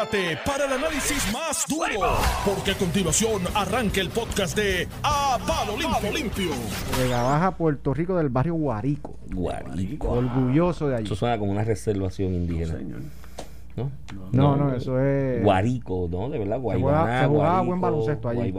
prepárate para el análisis más duro, porque a continuación arranca el podcast de A Palo Limpio. Limpio. Vega Baja, Puerto Rico, del barrio Guarico. Guarico. Orgulloso de allí. Eso suena como una reservación indígena. ¿No? No, no, eso es. Guarico, ¿no? De verdad, Guaybaná, se jugaba Guarico, buen baloncesto allí.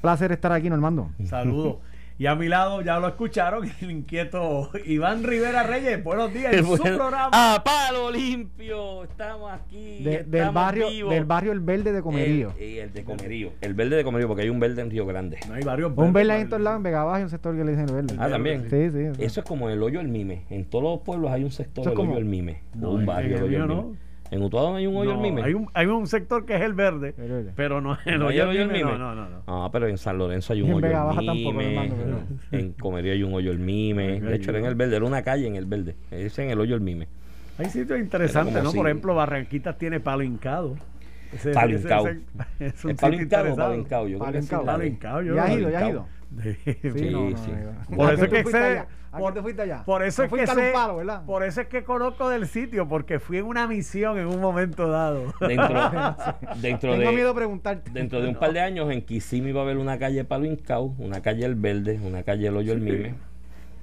Placer estar aquí, Normando. Saludos. Y a mi lado, ya lo escucharon, el inquieto Iván Rivera Reyes. Buenos días en su Bueno, programa. A palo limpio. Estamos aquí. De- del, barrio, vivos. del barrio El Verde de Comerío. El, y el de Comerío. El verde de Comerío, porque hay un verde en Río Grande. No hay varios. un verde en verdes, todos lados, en Vega Baja hay un sector que le dicen el verde. Ah, también. Sí, sí. sí. Eso es como el hoyo del mime. En todos los pueblos hay un sector del hoyo como- del mime. No, un barrio el hoyo del mío mime. no. En Utuado hay un hoyo No, mime. hay, un, hay un sector que es el verde, El pero no el ¿No hay hoyo el hoyo del mime. No, no, no. no. Ah, pero en San Lorenzo hay un en hoyo Vega el Baja tampoco, mime. hermano, En Comerío hay un hoyo el mime. De hecho, era en el verde. Era una calle en el verde. Es en el hoyo el mime. Hay sitios interesantes, ¿no? Por ejemplo, Barranquitas tiene palo hincado. Ese- ese- es un ¿Es palo sitio hincado o interesante. palo hincado? Yo creo que yo ¿Ya has ido? ¿Ya has ido? Sí, Sí, no, no, sí. no. Por ¿A eso qué es que tú por- te fuiste allá? Por eso es que fuiste a un sé- palo, ¿verdad? por eso es que conozco del sitio, porque fui en una misión en un momento dado. Dentro, dentro Tengo de... miedo preguntarte. Dentro de un par de años en Kissimmee va a haber una calle Palo Hincao, una calle El Verde, una calle El Hoyo El Mime.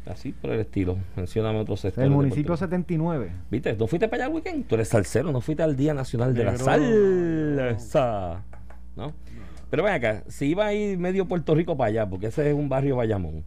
Así por el estilo. Mencióname otro sector. El municipio 79. ¿Viste? ¿No fuiste para allá el weekend? Tú eres salsero, no fuiste al Día Nacional de la. Salsa. ¿No? Pero ven acá, si iba a ir medio Puerto Rico para allá, porque ese es un barrio Bayamón,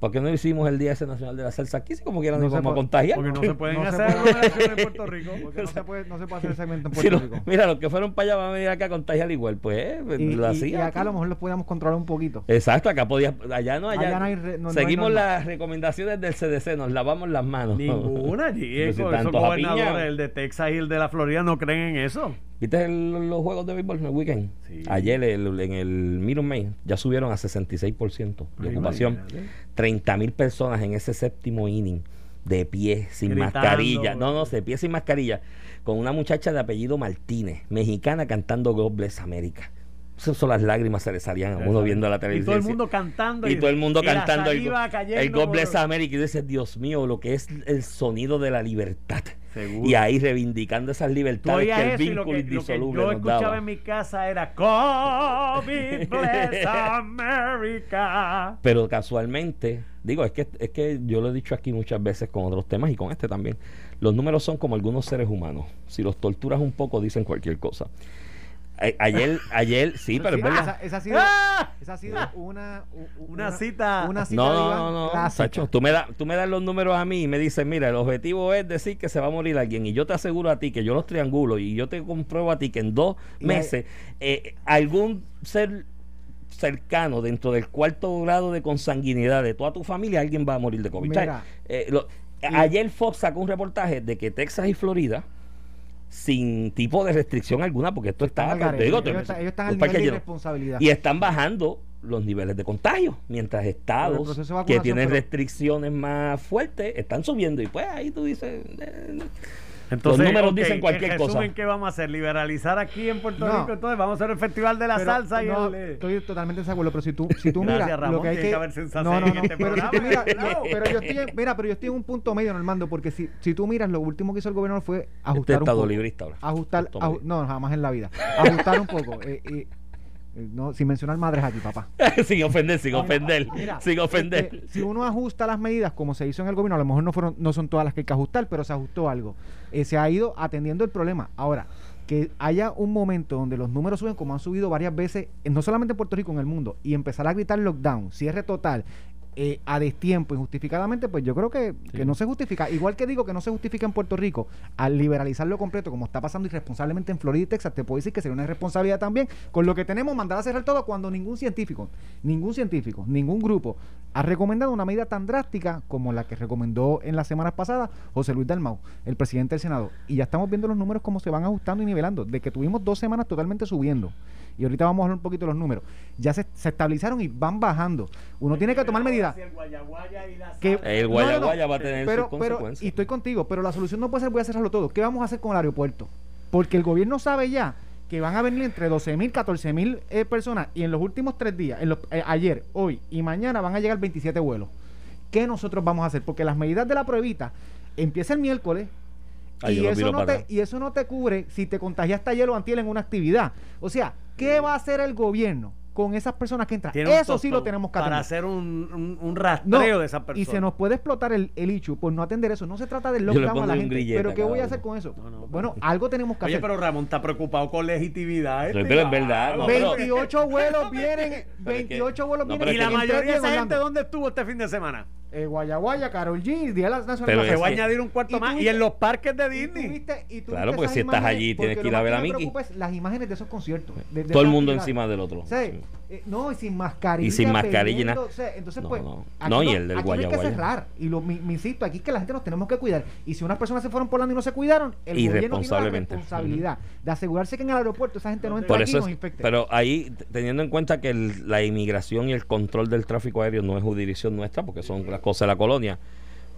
¿por qué no hicimos el Día ese Nacional de la Salsa aquí? Si como quieran No nos se vamos a puede- contagiar. Porque no se pueden No se hacer puede. en Puerto Rico. Porque no se puede, no se puede hacer segmento en Si Puerto lo- Rico. mira, los que fueron para allá van a venir acá a contagiar igual. Pues eh, Y, lo y- y acá a lo mejor los podíamos controlar un poquito. Exacto, acá podías, allá no, allá. Allá no hay re- no- no hay seguimos las recomendaciones del CDC, nos lavamos las manos. Ninguna allí. Pero si esos gobernadores, el de Texas y el de la Florida, no creen en eso. ¿Viste el- los juegos de béisbol en el weekend? Sí. Ayer el- en el Minute Maid ya subieron a 66% de Ay, ocupación. imagínate. 30 mil personas en ese séptimo inning de pie, sin Gritando. mascarilla. No, no, de pie sin mascarilla. Con una muchacha de apellido Martínez, mexicana, cantando God Bless America. Esas son las lágrimas se le salían a uno Exacto. viendo la Y televisión. todo el mundo cantando. y todo el mundo y la cantando el, el God por- Bless America y dice Dios mío lo que es el sonido de la libertad Seguro. y ahí reivindicando esas libertades que el eso y lo vínculo que, lo que yo escuchaba daba en mi casa era COVID bless America. pero casualmente digo es que es que yo lo he dicho aquí muchas veces con otros temas y con este también los números son como algunos seres humanos si los torturas un poco dicen cualquier cosa ayer ayer sí pero es Sí, verdad esa, esa ha sido, ¡Ah! esa ha sido una, u- Una cita. Una cita No, de no, no, no, clásica. Sacho, tú me, das, tú me das los números a mí y me dices, mira, el objetivo es decir que se va a morir alguien y yo te aseguro a ti que yo los triangulo y yo te compruebo a ti que en dos Y meses eh, algún ser cercano dentro del cuarto grado de consanguinidad de toda tu familia, alguien va a morir de COVID. Mira. O sea, eh, lo- ayer Fox sacó un reportaje de que Texas y Florida sin tipo de restricción alguna, porque esto está, Están al te digo, ellos, te- están, ellos están al nivel de llenos. irresponsabilidad. Y están bajando los niveles de contagio, mientras estados que tienen pero- restricciones más fuertes están subiendo. Y pues ahí tú dices, eh, Entonces, los números ok, dicen cualquier en cosa. ¿qué vamos a hacer? ¿Liberalizar aquí en Puerto No. Rico? Entonces, vamos a hacer el Festival de la Pero, Salsa y no, el... estoy totalmente de acuerdo, pero si tú, si tú miras Ramón, lo que hay que... que haber sensación no, no, en este pero si tú programa, miras, claro. no, pero yo estoy, en- mira, pero yo estoy en un punto medio, Normando, porque si, si tú miras, lo último que hizo el gobierno fue este ajustar un estado poco. librista ahora. Ajustar, aju- no, jamás en la vida. Ajustar un poco. eh, eh, eh, no, sin mencionar madres aquí, papá. sin ofender, sin ofender, Mira, sin ofender. este, si uno ajusta las medidas como se hizo en el gobierno, a lo mejor no fueron, no son todas las que hay que ajustar, pero se ajustó algo. Eh, se ha ido atendiendo el problema. Ahora, que haya un momento donde los números suben como han subido varias veces, eh, no solamente en Puerto Rico, en el mundo, y empezar a gritar lockdown, cierre total, eh, a destiempo, injustificadamente, pues yo creo que, que no se justifica. Igual que digo que no se justifica en Puerto Rico, al liberalizarlo completo, como está pasando irresponsablemente en Florida y Texas, te puedo decir que sería una irresponsabilidad también con lo que tenemos mandar a cerrar todo cuando ningún científico, ningún científico, ningún grupo ha recomendado una medida tan drástica como la que recomendó en las semanas pasadas José Luis Dalmau, el presidente del Senado. Y ya estamos viendo los números cómo se van ajustando y nivelando, de que tuvimos dos semanas totalmente subiendo. Y ahorita vamos a hablar un poquito de los números. Ya se, se estabilizaron y van bajando. Uno tiene que tomar medidas. El guayaguaya y la Que- salsa. El No, guaya no, no. guaya va a tener pero, sus pero, consecuencias. y estoy contigo, pero la solución no puede ser voy a cerrarlo todo. ¿Qué vamos a hacer con el aeropuerto? Porque el gobierno sabe ya que van a venir entre 12 mil, 14 mil eh, personas y en los últimos tres días, en los- eh, ayer, hoy y mañana van a llegar 27 vuelos. ¿Qué nosotros vamos a hacer? Porque las medidas de la pruebita empieza el miércoles Ay, y, eso no te, y eso no te cubre si te contagiaste ayer o antier en una actividad. O sea, ¿qué va a hacer el gobierno con esas personas que entran? Eso sí lo tenemos que Para atender. hacer un, un, un No, rastreo de esa persona. y se nos puede explotar el, el issue por no atender eso. No se trata del lockdown a la gente. Pero ¿qué voy a hacer con eso? No, no, bueno, algo tenemos que Oye, hacer. pero Ramón está preocupado con legitimidad. este. Pero es verdad, no, pero- 28 vuelos vienen, Pero es que- 28 vuelos no, vienen. y la mayoría de esa en gente. ¿dónde estuvo este fin de semana? Eh, Guayaguaya, Carol G, Día de las Naciones Pero Se la va a añadir un cuarto Y más. Y en los parques de Y tú Disney. viste- y tú Claro, porque si estás allí, tienes que ir a ver a Mickey. las imágenes de esos conciertos. de- de Todo el mundo encima del otro. Sí. Eh, no, y sin mascarilla. Y sin mascarilla y o sea, entonces, No, pues. no. aquí No, y el del aquí hay que cerrar. Y lo, me insisto, aquí es que la gente nos tenemos que cuidar. Y si unas personas se fueron por y no se cuidaron, el gobierno tiene la responsabilidad de asegurarse que en el aeropuerto esa gente no entre Por aquí y eso nos es, infecte. pero ahí, teniendo en cuenta que el- la inmigración y el control del tráfico aéreo no es jurisdicción nuestra, porque son las cosas de la colonia,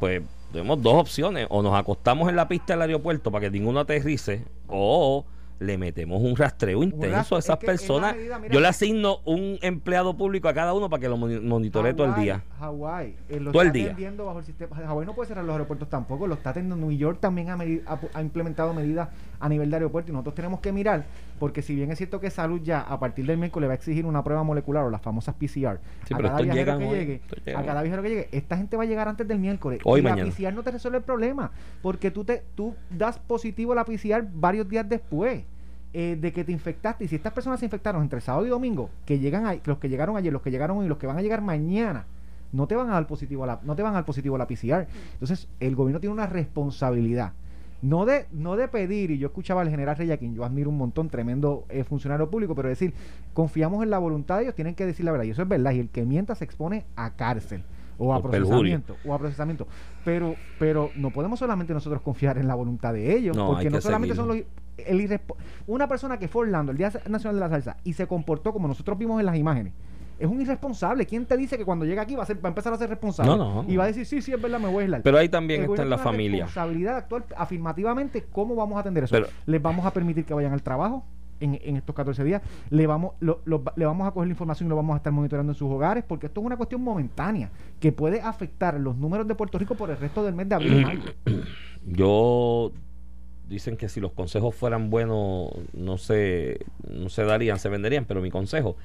pues tenemos dos opciones. O nos acostamos en la pista del aeropuerto para que ninguno aterrice, o le metemos un rastreo intenso rastro- a esas es que personas. medida, mira- Yo le asigno un empleado público a cada uno para que lo moni- monitoree todo el día. Hawái, eh, lo Todo el día. bajo el sistema. Hawái no puede cerrar los aeropuertos tampoco, lo está atendiendo. New York también ha, ha implementado medidas a nivel de aeropuerto y nosotros tenemos que mirar, porque si bien es cierto que salud ya a partir del miércoles va a exigir una prueba molecular o las famosas PCR Sí, a pero cada viajero que hoy, llegue, a cada viajero que llegue, esta gente va a llegar antes del miércoles. Hoy, y mañana. la PCR no te resuelve el problema, porque tú te tú das positivo a la PCR varios días después eh, de que te infectaste. Y si estas personas se infectaron entre sábado y domingo, que llegan ahí, los que llegaron ayer, los que llegaron hoy, los que van a llegar mañana, no te van a dar positivo a la, no te van a dar positivo a la PCR. Entonces, el gobierno tiene una responsabilidad. No de, no de pedir, y yo escuchaba al general Rey, a quien yo admiro un montón, tremendo eh, funcionario público, pero decir, confiamos en la voluntad de ellos, tienen que decir la verdad. Y eso es verdad. Y el que mienta se expone a cárcel o a O perjurio. procesamiento o a procesamiento pero pero no podemos solamente nosotros confiar en la voluntad de ellos No, porque no solamente son los el una persona que fue Orlando el Día Nacional de la Salsa y se comportó como nosotros vimos en las imágenes es un irresponsable. ¿Quién te dice que cuando llega aquí va a, ser, va a empezar a ser responsable? No, no, no. Y va a decir, sí, sí, es verdad, me voy a aislar. Pero ahí también está en la familia. responsabilidad de actuar afirmativamente. ¿Cómo vamos a atender eso? Pero- ¿Les vamos a permitir que vayan al trabajo? En, en estos 14 días, le vamos, lo- lo- le vamos a coger la información y lo vamos a estar monitoreando en sus hogares, porque esto es una cuestión momentánea que puede afectar los números de Puerto Rico por el resto del mes de abril mayo. Yo dicen que si los consejos fueran buenos no se no se darían, se venderían, pero mi consejo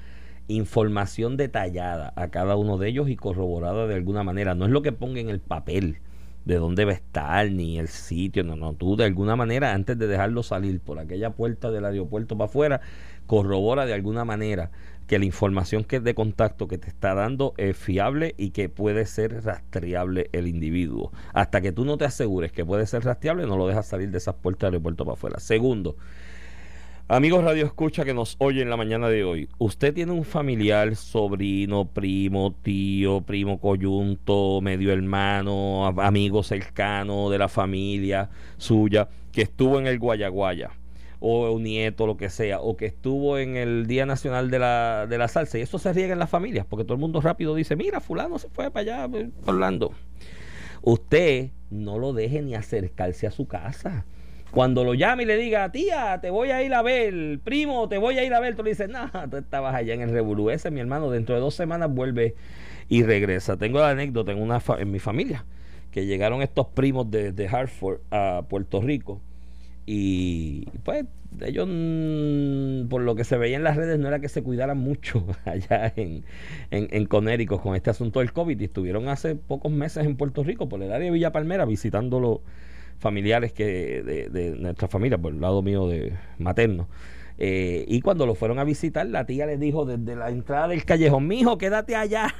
información detallada a cada uno de ellos y corroborada de alguna manera, no es lo que ponga en el papel de dónde va a estar ni el sitio, no, no, tú de alguna manera antes de dejarlo salir por aquella puerta del aeropuerto para afuera, corrobora de alguna manera que la información que es de contacto que te está dando es fiable y que puede ser rastreable el individuo. Hasta que tú no te asegures que puede ser rastreable, no lo dejas salir de esas puertas del aeropuerto para afuera. Segundo, amigos Radio Escucha que nos oyen la mañana de hoy, usted tiene un familiar, sobrino, primo, tío, primo coyunto, medio hermano, amigo cercano de la familia suya que estuvo en el Guayaguaya o un nieto, lo que sea, o que estuvo en el Día Nacional de la, de la Salsa. Y eso se riega en las familias, porque todo el mundo rápido dice, mira, fulano se fue para allá, eh, Orlando. Usted no lo deje ni acercarse a su casa. Cuando lo llame y le diga, tía, te voy a ir a ver, primo, te voy a ir a ver, tú le dices, no, tú estabas allá en el Revolú. Mi hermano, dentro de dos semanas vuelve y regresa. Tengo la anécdota en, una en mi familia, que llegaron estos primos de, de Hartford a Puerto Rico y pues ellos, mm, por lo que se veía en las redes, no era que se cuidaran mucho allá en, en, en Connecticut con este asunto del COVID. Y estuvieron hace pocos meses en Puerto Rico, por el área de Villa Palmera, visitando los familiares que de, nuestra familia, por el lado mío de materno. Eh, y cuando lo fueron a visitar, la tía les dijo desde la entrada del callejón, mijo, quédate allá,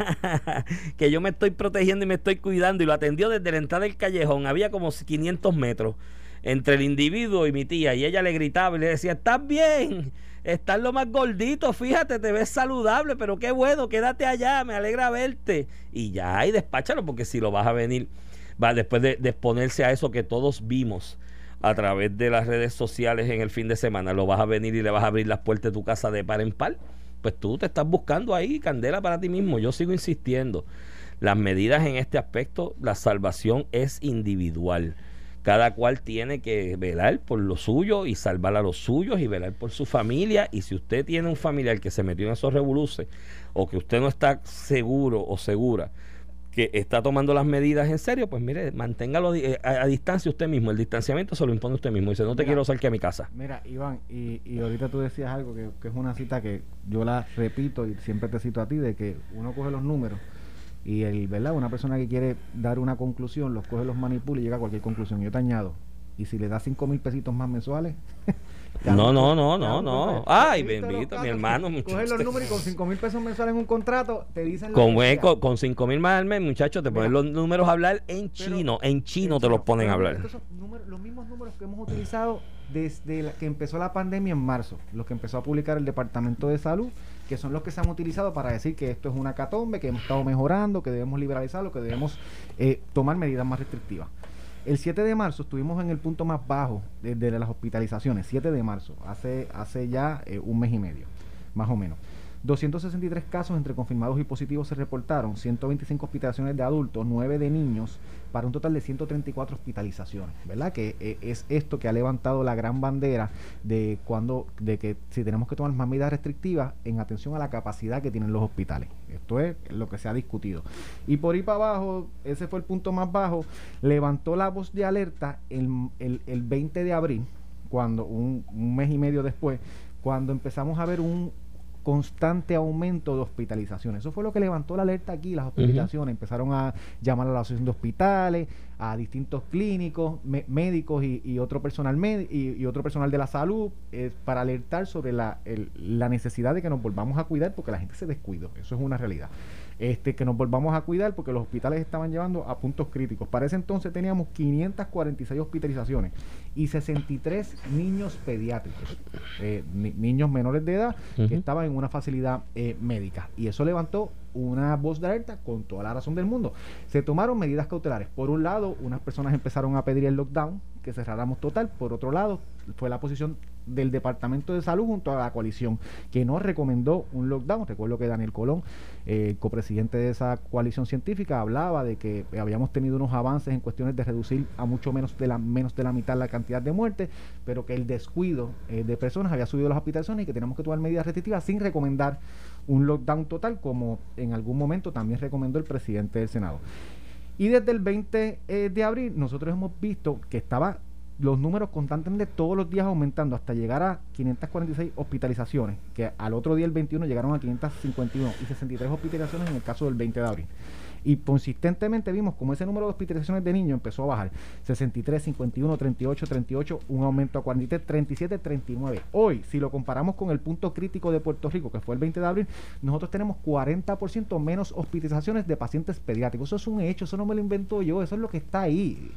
que yo me estoy protegiendo y me estoy cuidando. Y lo atendió desde la entrada del callejón. Había como 500 metros entre el individuo y mi tía. Y ella le gritaba y le decía, estás bien, estás lo más gordito, fíjate, te ves saludable, pero qué bueno, quédate allá, me alegra verte. Y ya, y despáchalo, porque si lo vas a venir, va después de, exponerse a eso que todos vimos a través de las redes sociales en el fin de semana, lo vas a venir y le vas a abrir las puertas de tu casa de par en par. Pues tú te estás buscando ahí candela para ti mismo. Yo sigo insistiendo. Las medidas en este aspecto, la salvación es individual. Cada cual tiene que velar por lo suyo y salvar a los suyos y velar por su familia. Y si usted tiene un familiar que se metió en esos revoluces o que usted no está seguro o segura que está tomando las medidas en serio, pues mire, manténgalo eh, a, a distancia usted mismo. El distanciamiento se lo impone usted mismo. Dice, no te Mira. quiero salir a mi casa. Mira, Iván, y, y ahorita tú decías algo que, que es una cita que yo la repito y siempre te cito a ti, de que uno coge los números y el, ¿verdad? Una persona que quiere dar una conclusión, los coge, los manipula y llega a cualquier conclusión. Yo te añado, y si le das cinco mil pesitos más mensuales... No, no, no, no, no. Ay, ¿viste los bendito, mi hermano, Coges los números y con cinco mil pesos mensuales en un contrato te dicen... eh, sea. con, con 5 mil más al mes, muchachos, te ponen los números a hablar en chino. En chino te los ponen a hablar. Los mismos números que hemos utilizado desde la- que empezó la pandemia en marzo, los que empezó a publicar el Departamento de Salud, que son los que se han utilizado para decir que esto es una catombe, que hemos estado mejorando, que debemos liberalizarlo, que debemos eh, tomar medidas más restrictivas. El 7 de marzo estuvimos en el punto más bajo de, las hospitalizaciones, 7 de marzo, hace, hace ya eh, un mes y medio, más o menos. 263 casos entre confirmados y positivos se reportaron, 125 hospitalizaciones de adultos, 9 de niños, para un total de 134 hospitalizaciones, ¿verdad? Que eh, es esto que ha levantado la gran bandera de cuando de que si tenemos que tomar más medidas restrictivas en atención a la capacidad que tienen los hospitales. Esto es lo que se ha discutido. Y por ahí para abajo, ese fue el punto más bajo, levantó la voz de alerta el, el, el 20 de abril, cuando un, un mes y medio después, cuando empezamos a ver un constante aumento de hospitalizaciones. Eso fue lo que levantó la alerta aquí, las hospitalizaciones. Empezaron a llamar a la asociación de hospitales, a distintos clínicos, médicos y, y otro personal med- y, y otro personal de la salud eh, para alertar sobre la, el- la necesidad de que nos volvamos a cuidar porque la gente se descuidó. Eso es una realidad. Este, que nos volvamos a cuidar porque los hospitales estaban llevando a puntos críticos. Para ese entonces teníamos 546 hospitalizaciones y 63 niños pediátricos, eh, ni- niños menores de edad que estaban en una facilidad eh, médica. Y eso levantó una voz de alerta con toda la razón del mundo. Se tomaron medidas cautelares. Por un lado, unas personas empezaron a pedir el lockdown, que cerráramos total. Por otro lado, fue la posición del Departamento de Salud junto a la coalición, que no recomendó un lockdown. Recuerdo que Daniel Colón, eh, copresidente de esa coalición científica, hablaba de que habíamos tenido unos avances en cuestiones de reducir a mucho menos de la, menos de la mitad la cantidad de muertes, pero que el descuido eh, de personas había subido las hospitalizaciones y que tenemos que tomar medidas restrictivas sin recomendar un lockdown total, como en algún momento también recomendó el presidente del Senado. Y desde el 20 eh, de abril nosotros hemos visto que estaba los números constantemente todos los días aumentando hasta llegar a 546 hospitalizaciones, que al otro día el 21 llegaron a 551 y 63 hospitalizaciones en el caso del 20 de abril. Y consistentemente vimos como ese número de hospitalizaciones de niños empezó a bajar. 63, 51, 38, 38, un aumento a 43, 37, 39. Hoy, si lo comparamos con el punto crítico de Puerto Rico, que fue el 20 de abril, nosotros tenemos 40% menos hospitalizaciones de pacientes pediátricos. Eso es un hecho, eso no me lo invento yo, eso es lo que está ahí.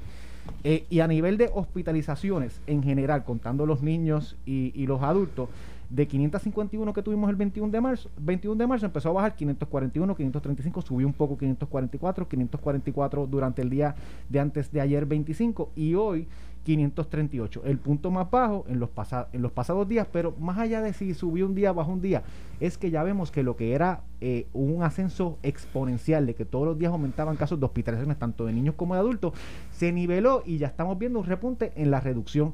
Eh, y a nivel de hospitalizaciones en general, contando los niños y, y los adultos, de 551 que tuvimos el 21 de marzo, 21 de marzo empezó a bajar 541, 535, subió un poco 544, 544 durante el día de antes de ayer 25 y hoy 538. El punto más bajo en los, en los pasados días, pero más allá de si subió un día, bajó un día, es que ya vemos que lo que era eh, un ascenso exponencial de que todos los días aumentaban casos de hospitalizaciones, tanto de niños como de adultos, se niveló y ya estamos viendo un repunte en la reducción.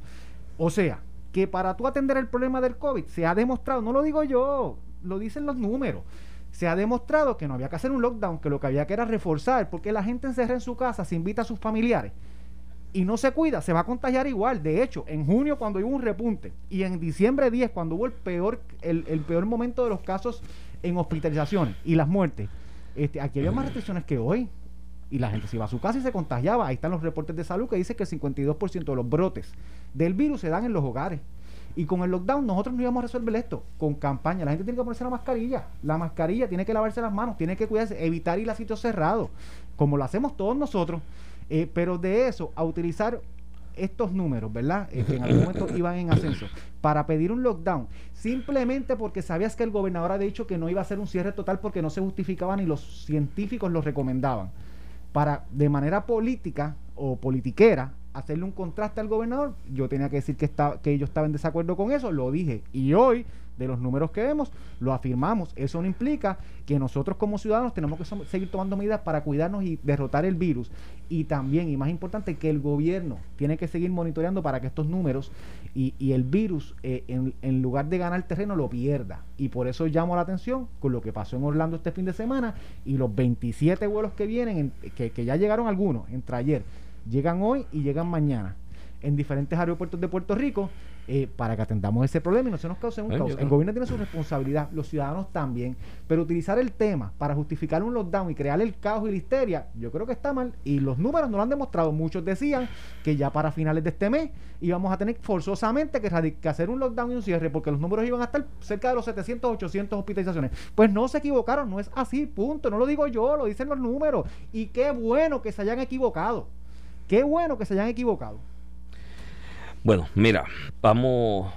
O sea, que para tú atender el problema del COVID se ha demostrado, no lo digo yo, lo dicen los números. Se ha demostrado que no había que hacer un lockdown, que lo que había que era reforzar, porque la gente encerra en su casa, se invita a sus familiares y no se cuida, se va a contagiar igual. De hecho, en junio cuando hubo un repunte y en diciembre 10 cuando hubo el peor, el, el peor momento de los casos en hospitalizaciones y las muertes, este, aquí había más restricciones que hoy. Y la gente se iba a su casa y se contagiaba. Ahí están los reportes de salud que dice que el 52% de los brotes del virus se dan en los hogares. Y con el lockdown nosotros no íbamos a resolver esto con campaña. La gente tiene que ponerse la mascarilla. La mascarilla tiene que lavarse las manos, tiene que cuidarse, evitar ir a sitios cerrados, como lo hacemos todos nosotros. Eh, pero de eso, a utilizar estos números, ¿verdad? Eh, que en algún momento iban en ascenso, para pedir un lockdown, simplemente porque sabías que el gobernador ha dicho que no iba a hacer un cierre total porque no se justificaba ni los científicos lo recomendaban, para de manera política o politiquera hacerle un contraste al gobernador, yo tenía que decir que, estaba, que yo estaba en desacuerdo con eso, lo dije. Y hoy, de los números que vemos, lo afirmamos. Eso no implica que nosotros como ciudadanos tenemos que seguir tomando medidas para cuidarnos y derrotar el virus. Y también, y más importante, que el gobierno tiene que seguir monitoreando para que estos números y, el virus, eh, en, lugar de ganar terreno, lo pierda. Y por eso llamo la atención con lo que pasó en Orlando este fin de semana y los 27 vuelos que vienen, en- que, que ya llegaron algunos, entre ayer, llegan hoy y llegan mañana en diferentes aeropuertos de Puerto Rico eh, para que atendamos ese problema y no se nos cause un Bueno, caos. El gobierno tiene su responsabilidad, los ciudadanos también, pero utilizar el tema para justificar un lockdown y crear el caos y la histeria, yo creo que está mal y los números no lo han demostrado. Muchos decían que ya para finales de este mes íbamos a tener forzosamente que, que hacer un lockdown y un cierre porque los números iban a estar cerca de los 700, 800 hospitalizaciones. Pues no se equivocaron, no es así, punto. No lo digo yo, lo dicen los números. Y qué bueno que se hayan equivocado. Qué bueno que se hayan equivocado. Bueno, mira, vamos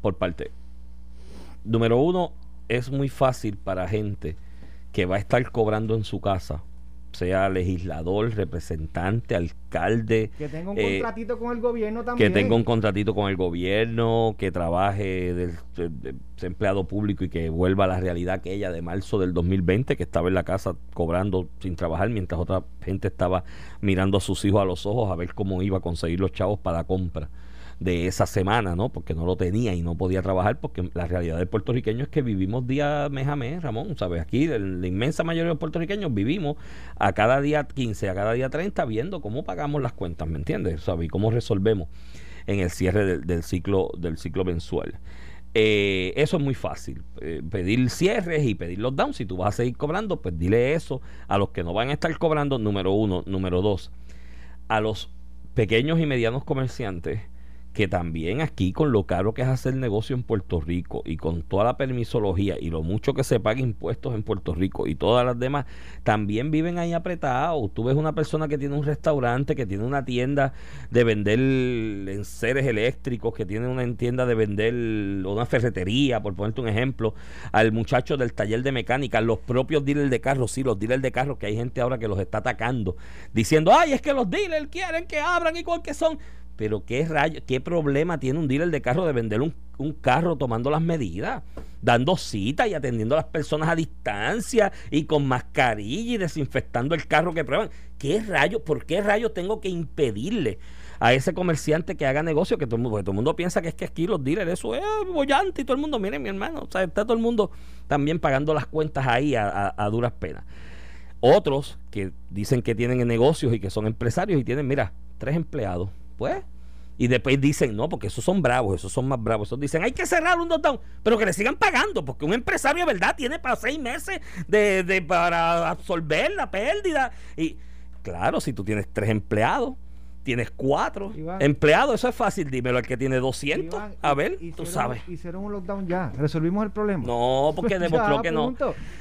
por parte. Número uno, es muy fácil para gente que va a estar cobrando en su casa, sea legislador, representante, alcalde, Que tenga un Eh, contratito con el gobierno que también. tenga un contratito con el gobierno, que trabaje de- de empleado público y que vuelva a la realidad aquella de marzo del 2020, que estaba en la casa cobrando sin trabajar, mientras otra gente estaba mirando a sus hijos a los ojos a ver cómo iba a conseguir los chavos para la compra de esa semana, ¿no? Porque no lo tenía y no podía trabajar, porque la realidad del puertorriqueño es que vivimos día mes a mes, Ramón, ¿sabes? Aquí la inmensa mayoría de los puertorriqueños vivimos a cada día 15, a cada día 30 viendo cómo pagamos las cuentas, ¿me entiendes? ¿Sabes? Y cómo resolvemos en el cierre del, ciclo del ciclo mensual. Eh, eso es muy fácil. eh, pedir cierres y pedir los downs. Si tú vas a seguir cobrando, pues dile eso a los que no van a estar cobrando, número uno. Número dos, a los pequeños y medianos comerciantes que también aquí con lo caro que es hacer negocio en Puerto Rico y con toda la permisología y lo mucho que se paga impuestos en Puerto Rico y todas las demás, también viven ahí apretados. Tú ves una persona que tiene un restaurante, que tiene una tienda de vender enseres eléctricos, que tiene una tienda de vender una ferretería, por ponerte un ejemplo, al muchacho del taller de mecánica, los propios dealers de carros, sí, los dealers de carros, que hay gente ahora que los está atacando, diciendo, ay, es que los dealers quieren que abran igual que son. Pero qué rayo, qué problema tiene un dealer de carro de vender un, un carro tomando las medidas, dando citas y atendiendo a las personas a distancia y con mascarilla y desinfectando el carro que prueban. ¿Qué rayo? ¿Por qué rayo tengo que impedirle a ese comerciante que haga negocio? Que todo porque todo el mundo piensa que es que aquí los dealers, eso es bollante y todo el mundo, miren mi hermano, o sea, está todo el mundo también pagando las cuentas ahí a- a duras penas. Otros que dicen que tienen negocios y que son empresarios y tienen, mira, tres empleados, pues. Y después dicen, no, porque esos son bravos, esos son más bravos. Esos dicen, hay que cerrar un lockdown, pero que le sigan pagando, porque un empresario de verdad tiene para seis meses de, de- para absorber la pérdida. Y claro, si tú tienes tres empleados, tienes cuatro Iván. empleados, eso es fácil, dímelo al que tiene 200. Iván, a ver, tú sabes. Hicieron un lockdown ya. Resolvimos el problema. No, porque Ya, demostró que no.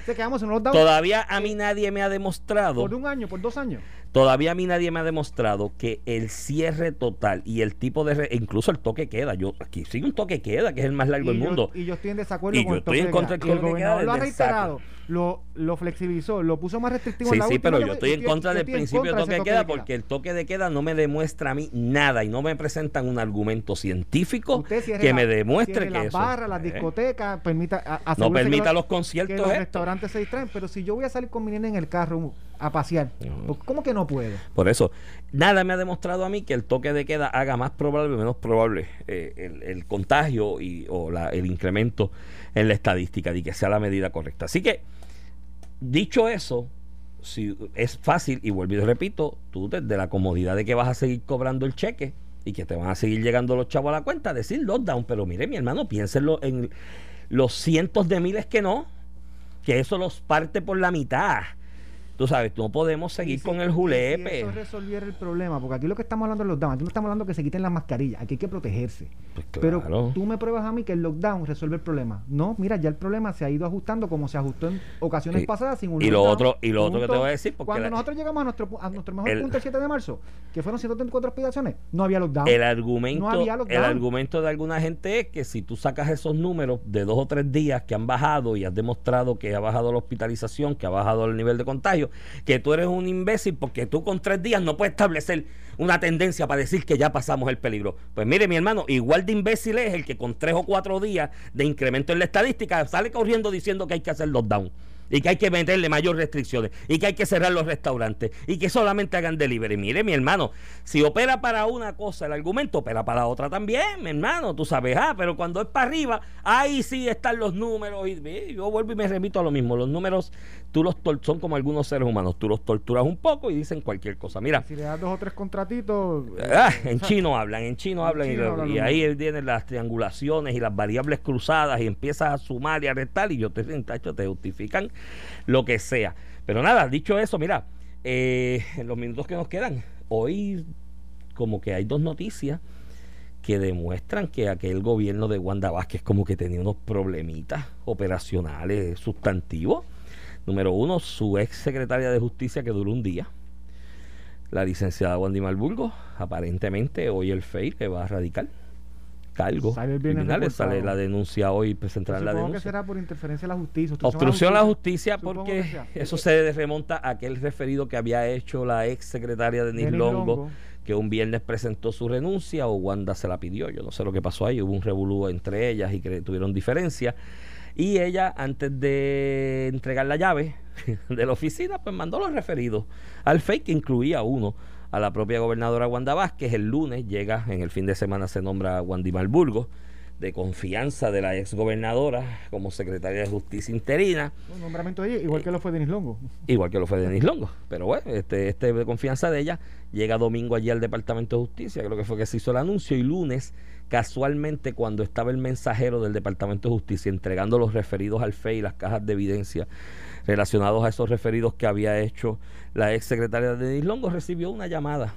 Se quedamos en un lockdown Todavía a mí nadie me ha demostrado. por un año, por dos años. Todavía a mí nadie me ha demostrado que el cierre total y el tipo de... re- incluso el toque queda. Yo Aquí sigue un toque queda, que es el más largo y del yo, mundo. Y yo estoy en desacuerdo Y con yo el toque estoy en contra del toque queda lo ha reiterado, lo, lo flexibilizó, lo puso más restrictivo Sí, en la sí, última pero que- yo estoy en contra del principio del contra toque ese de queda porque el toque de queda no me demuestra a mí nada y no me presentan un argumento científico que la- me demuestre que las eso. barras, las Eh, discotecas, permita, a- no asegúrese que permita los- los que conciertos. los esto. restaurantes se distraen, pero si yo voy a salir con mi nene en el carro a pasear, No. ¿cómo que no puedo? Por eso, nada me ha demostrado a mí que el toque de queda haga más probable o menos probable eh, el, el contagio y, o la- el incremento en la estadística y que sea la medida correcta. Así que, dicho eso, si es fácil, y vuelvo y repito, tú desde la comodidad de que vas a seguir cobrando el cheque y que te van a seguir llegando los chavos a la cuenta, decir lockdown, pero mire mi hermano, piénsenlo en los cientos de miles que no, que eso los parte por la mitad. Tú sabes, no podemos seguir si- con el julepe. Si eso resolviera el problema, porque aquí lo que estamos hablando es lockdown, aquí no estamos hablando que se quiten las mascarillas, aquí hay que protegerse. Pues Pero tú me pruebas a mí que el lockdown resuelve el problema. No, mira, ya el problema se ha ido ajustando como se ajustó en ocasiones Y- pasadas sin un y lo otro- y lo otro que te voy a decir, porque Cuando la- nosotros llegamos a nuestro, pu- a nuestro mejor el- punto el 7 de marzo, que fueron 134 hospitalizaciones, no había lockdown. El argumento, No había el lockdown. argumento de alguna gente es que si tú sacas esos números de dos o tres días que han bajado y has demostrado que ha bajado la hospitalización, que ha bajado el nivel de contagio, que tú eres un imbécil porque tú con tres días no puedes establecer una tendencia para decir que ya pasamos el peligro. Pues mire, mi hermano, igual de imbécil es el que con tres o cuatro días de incremento en la estadística sale corriendo diciendo que hay que hacer lockdown y que hay que meterle mayor restricciones y que hay que cerrar los restaurantes y que solamente hagan delivery. Mire, mi hermano, si opera para una cosa el argumento, opera para otra también, mi hermano, tú sabes, ah, pero cuando es para arriba, ahí sí están los números y yo vuelvo y me remito a lo mismo, los números tú los son como algunos seres humanos, tú los torturas un poco y dicen cualquier cosa. Mira, si le das dos o tres contratitos, ah, en chino hablan, en chino hablan y, y ahí vienen las triangulaciones y las variables cruzadas y empiezas a sumar y a restar y yo te, tacho, te justifican lo que sea. Pero nada, dicho eso, mira, eh, los minutos que nos quedan, hoy como que hay dos noticias que demuestran que aquel gobierno de Wanda Vázquez como que tenía unos problemitas operacionales sustantivos. Número uno, su ex secretaria de justicia que duró un día. La licenciada Wandy Malburgo, aparentemente hoy el FEI que va a radical cargos criminales. Sale la denuncia hoy, presentar la denuncia. que será por interferencia a la justicia. Obstrucción, a la justicia, porque eso se remonta a aquel referido que había hecho la ex secretaria de Longo, que un viernes presentó su renuncia o Wanda se la pidió. Yo no sé lo que pasó ahí, hubo un revolú entre ellas y que tuvieron diferencia. Y ella, antes de entregar la llave de la oficina, pues mandó los referidos al FEI, que incluía uno a la propia gobernadora Wanda Vázquez. El lunes llega, en el fin de semana se nombra Wandy Malburgo, de confianza de la ex gobernadora como secretaria de justicia interina. Un nombramiento de ella, igual que lo fue Denis Longo. Igual que lo fue Denis Longo. Pero bueno, este, este de confianza de ella llega domingo allí al Departamento de Justicia, creo que fue que se hizo el anuncio, y lunes, casualmente, cuando estaba el mensajero del Departamento de Justicia entregando los referidos al FEI, las cajas de evidencia relacionados a esos referidos que había hecho la ex secretaria de Longo, recibió una llamada,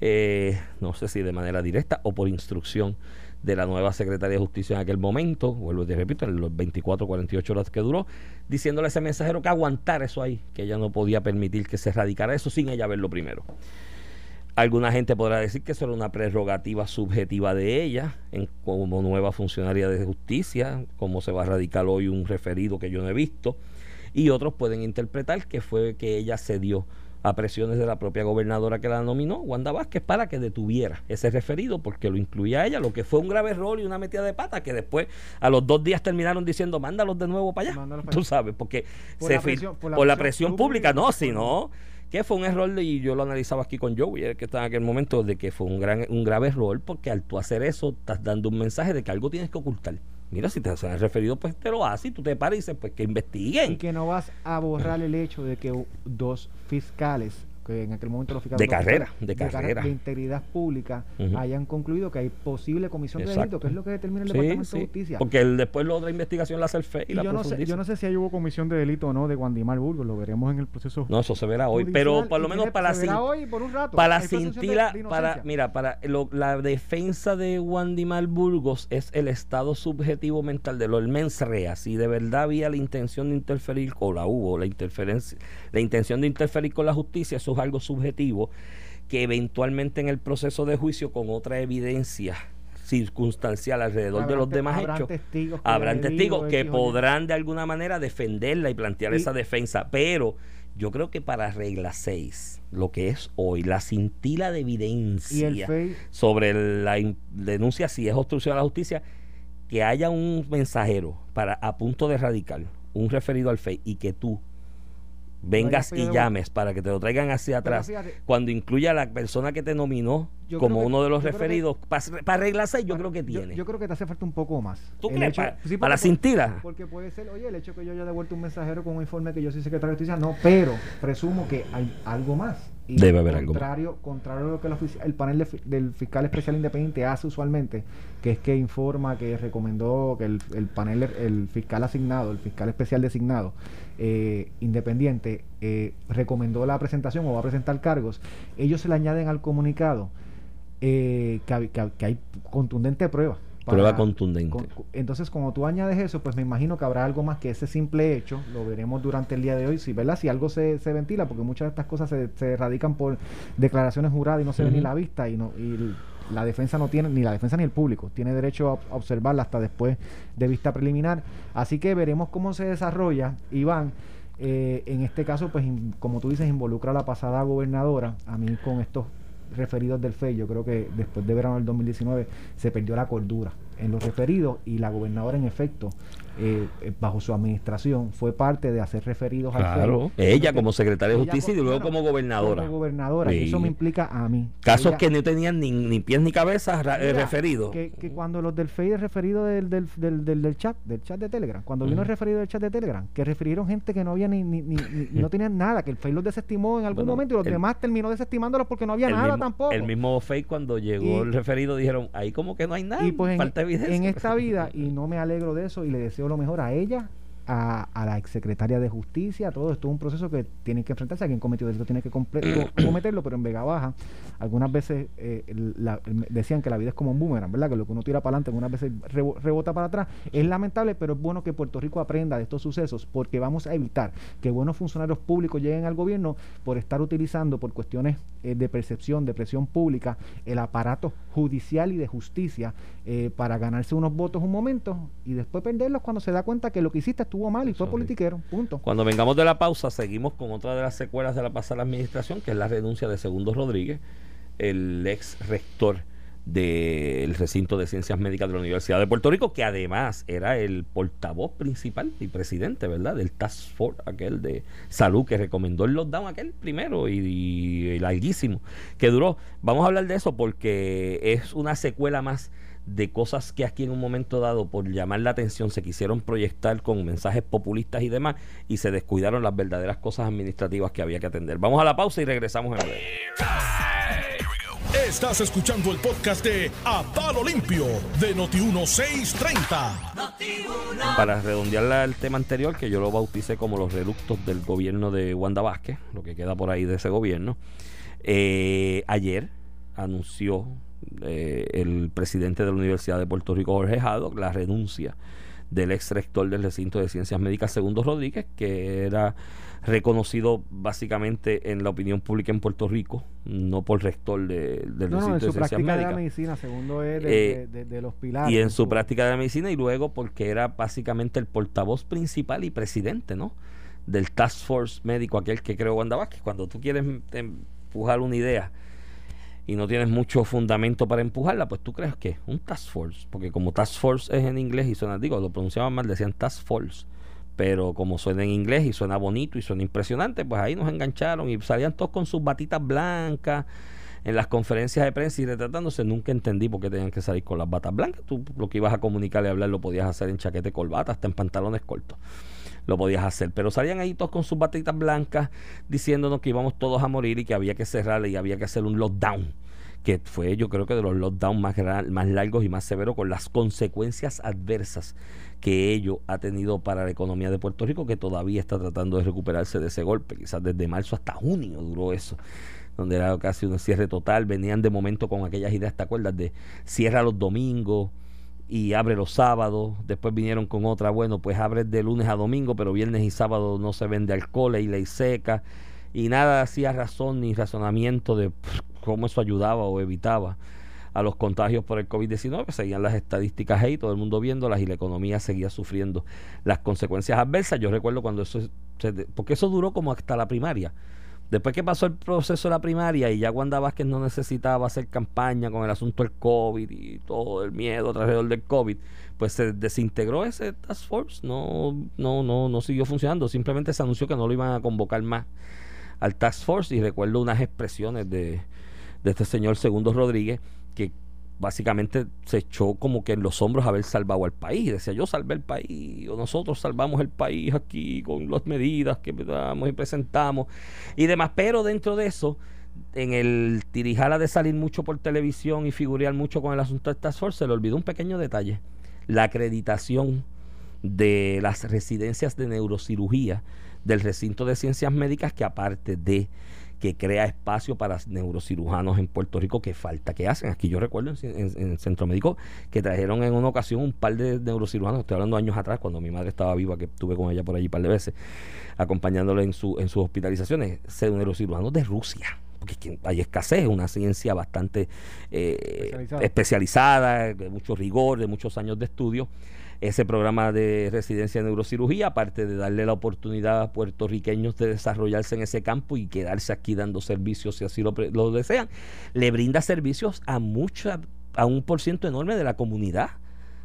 eh, no sé si de manera directa o por instrucción de la nueva secretaria de justicia en aquel momento, vuelvo te repito, en los 24, 48 horas que duró, diciéndole a ese mensajero que aguantara eso ahí, que ella no podía permitir que se radicara eso sin ella verlo primero. Alguna gente podrá decir que eso era una prerrogativa subjetiva de ella en, como nueva funcionaria de justicia, como se va a radicar hoy un referido que yo no he visto. Y otros pueden interpretar que fue que ella cedió a presiones de la propia gobernadora que la nominó, Wanda Vázquez, para que detuviera ese referido, porque lo incluía a ella, lo que fue un grave error y una metida de pata, que después a los dos días terminaron diciendo, mándalos de nuevo para allá. Tú sabes, porque por se la presión, por la, presión, pública, no, si no, que fue un error, y yo lo analizaba aquí con Joey, que estaba en aquel momento, de que fue un, gran, un grave error, porque al tú hacer eso, estás dando un mensaje de que algo tienes que ocultar. Mira, si te hacen referido, pues te lo haces y tú te paras y dices, pues que investiguen. Y que no vas a borrar el hecho de que dos fiscales que en aquel momento los fiscales de carrera, de, carrera. de integridad pública hayan concluido que hay posible comisión de delito, que es lo que determina el Departamento de Justicia. Porque el, después la otra investigación la hace el FE y, la yo no sé, yo no sé si hay hubo comisión de delito o no de Guandimar Burgos, lo veremos en el proceso. No, eso se verá hoy, pero por lo menos para se verá hoy por un rato. Para cintila, para mira, para la defensa de Guandimar Burgos es el estado subjetivo mental de lo el mens rea, si de verdad había la intención de interferir o la hubo la interferencia, la intención de interferir con la justicia, eso algo subjetivo que eventualmente en el proceso de juicio con otra evidencia circunstancial alrededor de los demás hechos, habrán testigos que podrán de alguna manera defenderla y plantear esa defensa, pero yo creo que para regla 6, lo que es hoy, la cintila de evidencia sobre la denuncia si es obstrucción a la justicia, que haya un mensajero para a punto de radical, un referido al FEI y que tú vengas y llames para que te lo traigan hacia atrás, cuando incluya a la persona que te nominó como uno de los referidos, para arreglarse, yo creo que tiene. Yo, creo que te hace falta un poco más. ¿Tú crees? para, la cintila. Porque puede ser, oye, el hecho que yo haya devuelto un mensajero con un informe que yo soy secretario de justicia, no, pero presumo que hay algo más. Debe haber algo más. Contrario a lo que el panel del fiscal especial independiente hace usualmente, que es que informa, que recomendó que el, el panel, el fiscal asignado, el fiscal especial designado, eh, independiente eh, recomendó la presentación o va a presentar cargos, ellos se le añaden al comunicado eh, que, hay contundente prueba. Prueba contundente. entonces, cuando tú añades eso, pues me imagino que habrá algo más que ese simple hecho. Lo veremos durante el día de hoy. Si, ¿verdad? si algo se, se ventila, porque muchas de estas cosas se, se radican por declaraciones juradas y no se ve ni la vista y no y la defensa no tiene, ni la defensa ni el público, tiene derecho a observarla hasta después de vista preliminar. Así que veremos cómo se desarrolla, Iván. Eh, en este caso, pues in- como tú dices, involucra a la pasada gobernadora. A mí con estos referidos del FEI, yo creo que después de verano del 2019 se perdió la cordura en los referidos y la gobernadora en efecto, eh, eh, bajo su administración, fue parte de hacer referidos al Claro. FEI. Ella como secretaria de ella justicia y luego claro, como gobernadora. Como gobernadora, Sí. eso me implica a mí. Casos Ella- que no tenían ni, ni pies ni cabeza eh, referidos. Que, que cuando los del FEI, el referido del, del, del, del- del chat, del chat de Telegram, cuando vino el referido del chat de Telegram, que refirieron gente que no había ni, ni, ni- ni- no tenían nada, que el FEI los desestimó en algún Bueno, momento y los el- demás terminó desestimándolos porque no había nada mismo, tampoco. El mismo fake cuando llegó Y- el referido dijeron, ahí como que no hay nada, y pues en, falta evidencia. en esta vida, y no me alegro de eso, y le deseo lo mejor a ella, a, a la exsecretaria de Justicia, todo esto es un proceso que tienen que enfrentarse, a quien cometió delito tiene que cometerlo, pero en Vega Baja, algunas veces eh, la- decían que la vida es como un boomerang, ¿verdad? Que lo que uno tira para adelante, algunas veces rebo- rebota para atrás. Es lamentable, pero es bueno que Puerto Rico aprenda de estos sucesos, porque vamos a evitar que buenos funcionarios públicos lleguen al gobierno por estar utilizando, por cuestiones eh, de percepción, de presión pública, el aparato judicial y de justicia eh, para ganarse unos votos un momento y después perderlos cuando se da cuenta que lo que hiciste estuvo mal y Eso fue politiquero. Punto. Cuando vengamos de la pausa, seguimos con otra de las secuelas de la pasada administración, que es la renuncia de Segundo Rodríguez, el ex rector del recinto de ciencias médicas de la Universidad de Puerto Rico, que además era el portavoz principal y presidente, ¿verdad?, del Task Force, aquel de salud que recomendó el lockdown, aquel primero y, y larguísimo, que duró. Vamos a hablar de eso porque es una secuela más de cosas que aquí en un momento dado, por llamar la atención, se quisieron proyectar con mensajes populistas y demás, y se descuidaron las verdaderas cosas administrativas que había que atender. Vamos a la pausa y regresamos en breve. Estás escuchando el podcast de A Palo Limpio de Noti1630. Para redondear la- el tema anterior, que yo lo bauticé como los reductos del gobierno de Wanda Vázquez, lo que queda por ahí de ese gobierno, eh, ayer anunció eh, el presidente de la Universidad de Puerto Rico, Jorge Haddock, la renuncia del ex rector del recinto de ciencias médicas, Segundo Rodríguez, que era reconocido básicamente en la opinión pública en Puerto Rico, no por rector de- del No, no, en recinto su de ciencias práctica de la médicas. medicina, segundo es de, Eh, de- los pilares. Y en su práctica de la medicina y luego porque era básicamente el portavoz principal y presidente, ¿no? Del Task Force médico, aquel que creó Wanda Vázquez. Cuando tú quieres empujar una idea y no tienes mucho fundamento para empujarla, pues tú crees que un Task Force, porque como Task Force es en inglés y suena, digo, lo pronunciaban mal, decían Task Force, pero como suena en inglés y suena bonito y suena impresionante, pues ahí nos engancharon y salían todos con sus batitas blancas en las conferencias de prensa y retratándose, nunca entendí por qué tenían que salir con las batas blancas. Tú lo que ibas a comunicar y hablar lo podías hacer en chaquete corbata, hasta en pantalones cortos. Lo podías hacer, pero salían ahí todos con sus batitas blancas diciéndonos que íbamos todos a morir y que había que cerrar y había que hacer un lockdown, que fue yo creo que de los lockdowns más, más largos y más severos con las consecuencias adversas que ello ha tenido para la economía de Puerto Rico, que todavía está tratando de recuperarse de ese golpe. Quizás desde marzo hasta junio duró eso donde era casi un cierre total. Venían de momento con aquellas ideas, ¿te acuerdas? De cierra los domingos y abre los sábados. Después vinieron con otra, bueno, pues abre de lunes a domingo, pero viernes y sábado no se vende alcohol y ley seca. Y nada hacía razón ni razonamiento de cómo eso ayudaba o evitaba a los contagios por el COVID-19. Seguían las estadísticas ahí, todo el mundo viéndolas y la economía seguía sufriendo las consecuencias adversas. Yo recuerdo cuando eso, se- porque eso duró como hasta la primaria. Después que pasó el proceso de la primaria y ya Wanda Vázquez no necesitaba hacer campaña con el asunto del COVID y todo el miedo alrededor del COVID, pues se desintegró ese task force, no, no, no, no siguió funcionando, simplemente se anunció que no lo iban a convocar más al task force. Y recuerdo unas expresiones de, de este señor Segundo Rodríguez que básicamente se echó como que en los hombros haber salvado al país. Decía, yo salvé el país, o nosotros salvamos el país aquí con las medidas que damos y presentamos y demás. Pero dentro de eso, en el tirijala de salir mucho por televisión y figurear mucho con el asunto de Task Force, se le olvidó un pequeño detalle. La acreditación de las residencias de neurocirugía del recinto de ciencias médicas que aparte de que crea espacio para neurocirujanos en Puerto Rico que falta que hacen. Aquí yo recuerdo en, en- en el Centro Médico que trajeron en una ocasión un par de neurocirujanos, estoy hablando años atrás, cuando mi madre estaba viva, que estuve con ella por allí un par de veces, acompañándola en, su, en sus hospitalizaciones, se- neurocirujanos de Rusia, porque hay escasez, una ciencia bastante eh, Especializada. especializada, de mucho rigor, de muchos años de estudio. Ese programa de residencia de neurocirugía, aparte de darle la oportunidad a puertorriqueños de desarrollarse en ese campo y quedarse aquí dando servicios si así lo, lo desean, le brinda servicios a mucha, a un por ciento enorme de la comunidad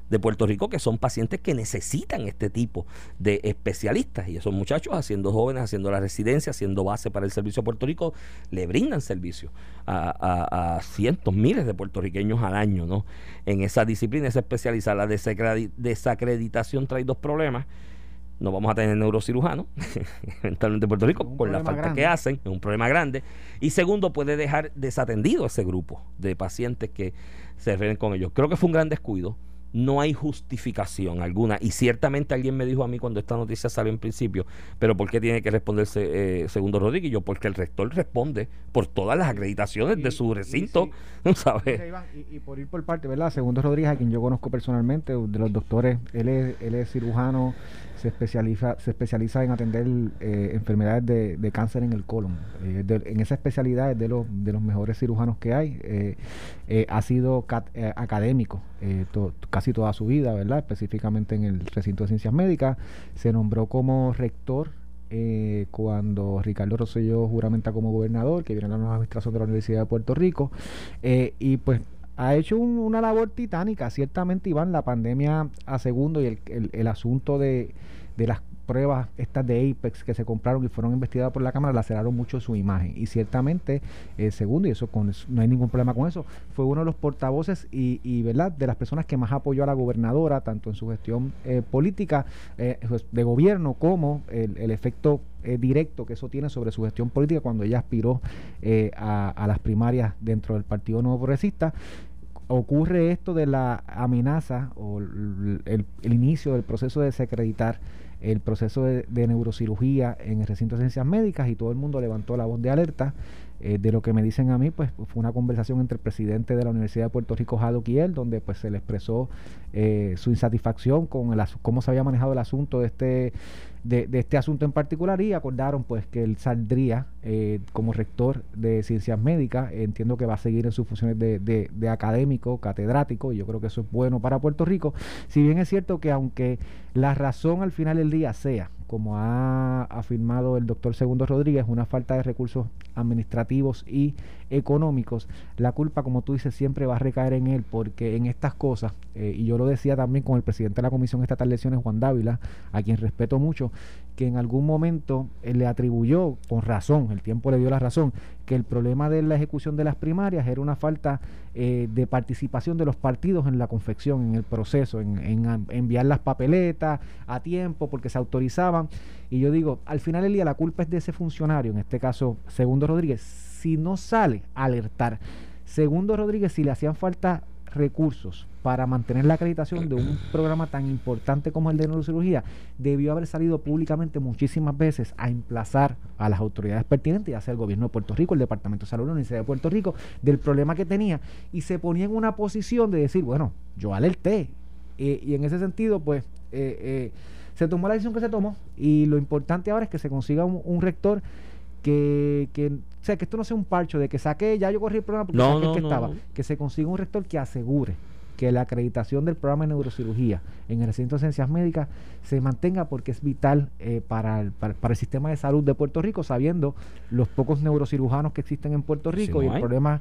de Puerto Rico que son pacientes que necesitan este tipo de especialistas y esos muchachos haciendo jóvenes, haciendo la residencia, haciendo base para el servicio a Puerto Rico, le brindan servicio a, a- a cientos, miles de puertorriqueños al año ¿no? en esa disciplina, esa especializada. La desacredi- desacreditación trae dos problemas. No vamos a tener neurocirujanos, eventualmente en Puerto Rico, Un por la falta grande. que hacen, es un problema grande. Y segundo, puede dejar desatendido ese grupo de pacientes que se refieren con ellos. Creo que fue un gran descuido. No hay justificación alguna. Y ciertamente alguien me dijo a mí cuando esta noticia salió en principio, pero ¿por qué tiene que responderse eh, Segundo Rodríguez? Y yo, porque el rector responde por todas las acreditaciones Y- de su y recinto, sí. ¿sabes? Y, y por ir por parte, ¿verdad? Segundo Rodríguez, a quien yo conozco personalmente, de los doctores, él es, él es cirujano, se especializa, se especializa en atender eh, enfermedades de, de cáncer en el colon. Eh, en esa especialidad es de los, de los mejores cirujanos que hay. Eh, ha sido académico casi toda su vida, ¿verdad? Específicamente en el recinto de ciencias médicas. Se nombró como rector cuando Ricardo Rosselló juramenta como gobernador, que viene a la nueva administración de la Universidad de Puerto Rico, y pues ha hecho un- una labor titánica. Ciertamente, Iván, la pandemia a segundo y el, el- asunto de, de las pruebas estas de Apex que se compraron y fueron investigadas por la Cámara laceraron mucho su imagen. Y ciertamente, eh, segundo, y eso con no hay ningún problema con eso, fue uno de los portavoces y, y, ¿verdad? de las personas que más apoyó a la gobernadora, tanto en su gestión eh, política eh, pues, de gobierno como el, el efecto eh, directo que eso tiene sobre su gestión política cuando ella aspiró eh, a, a las primarias dentro del Partido Nuevo Progresista ocurre esto de la amenaza o el, inicio del proceso de desacreditar el proceso de, de neurocirugía en el recinto de ciencias médicas y todo el mundo levantó la voz de alerta. Eh, de lo que me dicen a mí, pues fue una conversación entre el presidente de la Universidad de Puerto Rico, Jado Kiel, donde pues se le expresó eh, su insatisfacción con el, cómo se había manejado el asunto de este de, de este asunto en particular y acordaron pues que él saldría eh, como rector de ciencias médicas. Entiendo que va a seguir en sus funciones de, de- de académico, catedrático, y yo creo que eso es bueno para Puerto Rico. Si bien es cierto que aunque la razón al final del día sea, como ha afirmado el doctor Segundo Rodríguez, una falta de recursos administrativos y económicos, la culpa, como tú dices, siempre va a recaer en él, porque en estas cosas, eh, y yo lo decía también con el presidente de la Comisión Estatal de Elecciones, Juan Dávila, a quien respeto mucho, que en algún momento eh, le atribuyó, con razón, el tiempo le dio la razón, que el problema de la ejecución de las primarias era una falta eh, de participación de los partidos en la confección, en el proceso, en, enviar las papeletas a tiempo, porque se autorizaban. Y yo digo, al final del día la culpa es de ese funcionario, en este caso Segundo Rodríguez, si no sale a alertar. Segundo Rodríguez, si le hacían falta recursos para mantener la acreditación de un programa tan importante como el de neurocirugía, debió haber salido públicamente muchísimas veces a emplazar a las autoridades pertinentes, ya sea el gobierno de Puerto Rico, el Departamento de Salud, la Universidad de Puerto Rico, del problema que tenía y se ponía en una posición de decir, bueno, yo alerté. Eh, y en ese sentido, pues, eh, eh, se tomó la decisión que se tomó y lo importante ahora es que se consiga un, un rector que, que, o sea, que esto no sea un parcho de que saque, ya yo corrí el programa porque No, saqué el no, que no, estaba, que se consiga un rector que asegure que la acreditación del programa de neurocirugía en el recinto de ciencias médicas se mantenga porque es vital eh, para, el, para, para el sistema de salud de Puerto Rico, sabiendo los pocos neurocirujanos que existen en Puerto Rico y el problema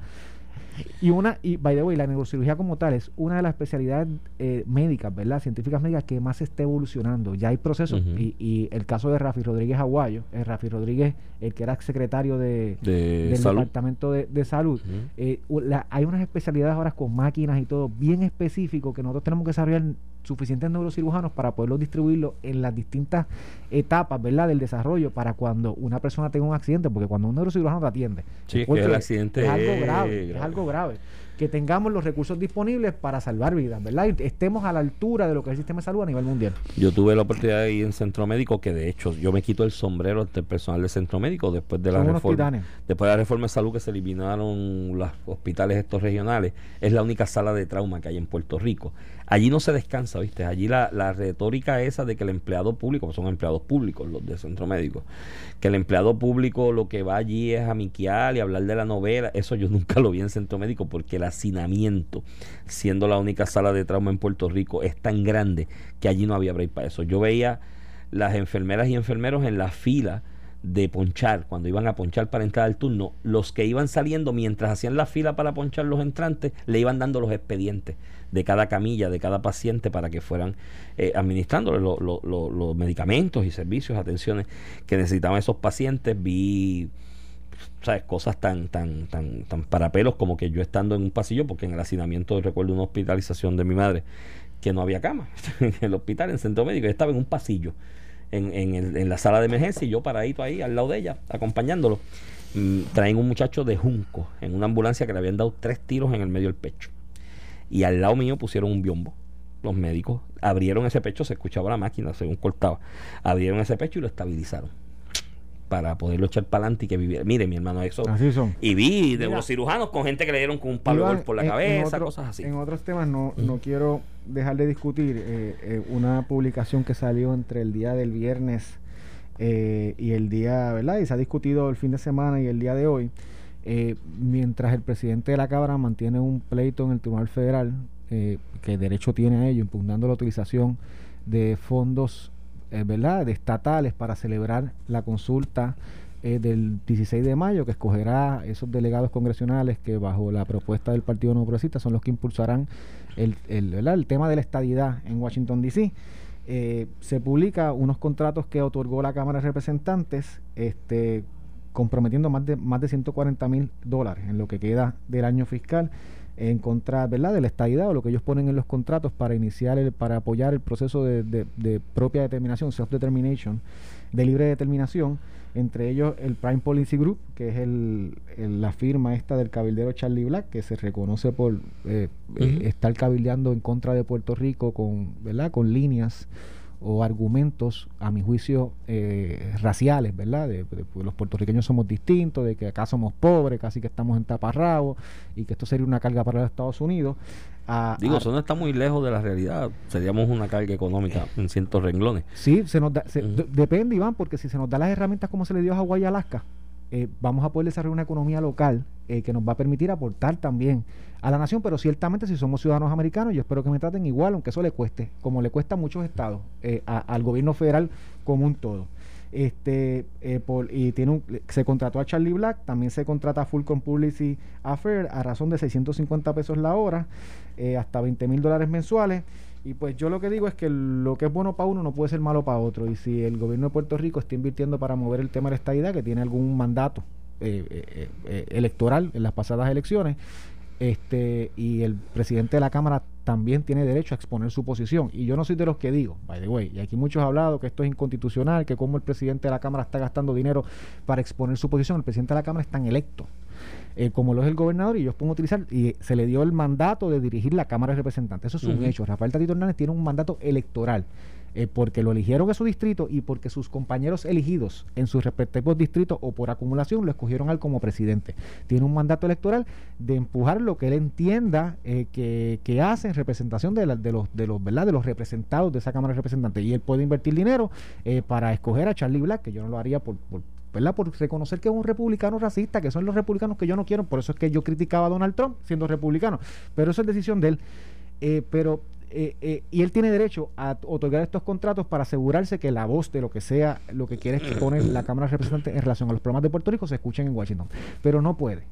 y una, y by the way, la neurocirugía como tal es una de las especialidades eh, médicas, ¿verdad? Científicas médicas que más se está evolucionando. Ya hay procesos, y, y el caso de Rafi Rodríguez Aguayo, es Rafi Rodríguez, el que era secretario de, De del salud. Departamento de, de Salud. Ujú. Eh, u- la- hay unas especialidades ahora con máquinas y todo bien específico que nosotros tenemos que desarrollar suficientes neurocirujanos para poderlos distribuirlos en las distintas etapas, ¿verdad? Del desarrollo para cuando una persona tenga un accidente, porque cuando un neurocirujano te atiende, Sí, es que porque el accidente es algo grave, es algo grave. Que tengamos los recursos disponibles para salvar vidas, ¿verdad? Y estemos a la altura de lo que es el sistema de salud a nivel mundial. Yo tuve la oportunidad de ir en centro médico, que de hecho yo me quito el sombrero ante el personal del centro médico después de la Son reforma. Después de la reforma de salud que se eliminaron los hospitales estos regionales, es la única sala de trauma que hay en Puerto Rico. Allí no se descansa, ¿viste? Allí la, la retórica esa de que el empleado público, pues son empleados públicos los de centro médico, que el empleado público lo que va allí es a miquiar y hablar de la novela, eso yo nunca lo vi en centro médico porque el hacinamiento, siendo la única sala de trauma en Puerto Rico, es tan grande que allí no había break para eso. Yo veía las enfermeras y enfermeros en la fila de ponchar, cuando iban a ponchar para entrar al turno, los que iban saliendo mientras hacían la fila para ponchar los entrantes, le iban dando los expedientes de cada camilla, de cada paciente, para que fueran eh, administrándole los medicamentos y servicios, atenciones que necesitaban esos pacientes. Vi ¿sabes? cosas tan, tan, tan, tan para pelos como que yo estando en un pasillo, porque en el hacinamiento recuerdo una hospitalización de mi madre que no había cama en el hospital, en el centro médico, estaba en un pasillo en, en, en, la sala de emergencia y yo paradito ahí al lado de ella, acompañándolo. Mm, traen un muchacho de Junco en una ambulancia que le habían dado tres tiros en el medio del pecho. Y al lado mío pusieron un biombo. Los médicos abrieron ese pecho, se escuchaba la máquina según cortaba. Abrieron ese pecho y lo estabilizaron para poderlo echar para adelante y que viviera. Mire, mi hermano, eso. Así son. Y vi de los cirujanos con gente que le dieron con un palo por la cabeza, cosas así. En otros temas no, no quiero dejar de discutir eh, eh, una publicación que salió entre el día del viernes eh, y el día, ¿verdad? Y se ha discutido el fin de semana y el día de hoy. mientras el presidente de la Cámara mantiene un pleito en el Tribunal Federal, que derecho tiene a ello, impugnando la utilización de fondos eh, ¿verdad? de estatales para celebrar la consulta eh, del 16 de mayo, que escogerá esos delegados congresionales que bajo la propuesta del Partido No Progresista son los que impulsarán el, el, el tema de la estadidad en Washington, D.C. Eh, se publica unos contratos que otorgó la Cámara de Representantes, este, comprometiendo más de, más de 140 mil dólares en lo que queda del año fiscal en contra ¿verdad? de la estadidad o lo que ellos ponen en los contratos para iniciar, el, para apoyar el proceso de, de, propia determinación, self-determination, de libre determinación, entre ellos el Prime Policy Group, que es el, la firma esta del cabildero Charlie Black, que se reconoce por eh, eh, estar cabildeando en contra de Puerto Rico con, ¿verdad? con líneas o argumentos, a mi juicio, eh, raciales, ¿verdad? De, pues, los puertorriqueños somos distintos, de que acá somos pobres, casi que estamos en taparrabo y que esto sería una carga para los Estados Unidos. Digo, eso no está muy lejos de la realidad. Seríamos una carga económica en cientos renglones. Sí, se nos da, depende, Iván, porque si se nos da las herramientas como se le dio a Hawái y Alaska, eh, vamos a poder desarrollar una economía local eh, que nos va a permitir aportar también a la nación, pero ciertamente si somos ciudadanos americanos, yo espero que me traten igual, aunque eso le cueste, como le cuesta a muchos estados, eh, al gobierno federal como un todo. Este, por, y tiene un, se contrató a Charlie Black, también se contrata a Fulcrum Publicity Affair a razón de 650 pesos la hora, hasta 20 mil dólares mensuales. Y pues yo lo que digo es que lo que es bueno para uno no puede ser malo para otro. Y si el gobierno de Puerto Rico está invirtiendo para mover el tema de la estadidad, que tiene algún mandato electoral en las pasadas elecciones, este y el presidente de la Cámara también tiene derecho a exponer su posición. Y yo no soy de los que digo, by the way, y aquí muchos han hablado que esto es inconstitucional, que como el presidente de la Cámara está gastando dinero para exponer su posición. El presidente de la Cámara está en electo, eh, como lo es el gobernador, y ellos pueden utilizar, y se le dio el mandato de dirigir la Cámara de Representantes. Eso es un hecho. Rafael Tatito Hernández tiene un mandato electoral. Eh, porque lo eligieron en su distrito y porque sus compañeros elegidos en sus respectivos distritos o por acumulación lo escogieron a él como presidente. Tiene un mandato electoral de empujar lo que él entienda eh, que, que, hace en representación de, de, los, de, los, ¿verdad? de los representados de esa Cámara de Representantes. Y él puede invertir dinero eh, para escoger a Charlie Black, que yo no lo haría por, por ¿verdad? Por reconocer que es un republicano racista, que son los republicanos que yo no quiero, por eso es que yo criticaba a Donald Trump siendo republicano, pero eso es decisión de él. pero eh, eh, y él tiene derecho a otorgar estos contratos para asegurarse que la voz de lo que sea, lo que quiere pone la Cámara de Representantes en relación a los problemas de Puerto Rico se escuchen en Washington. Pero no puede.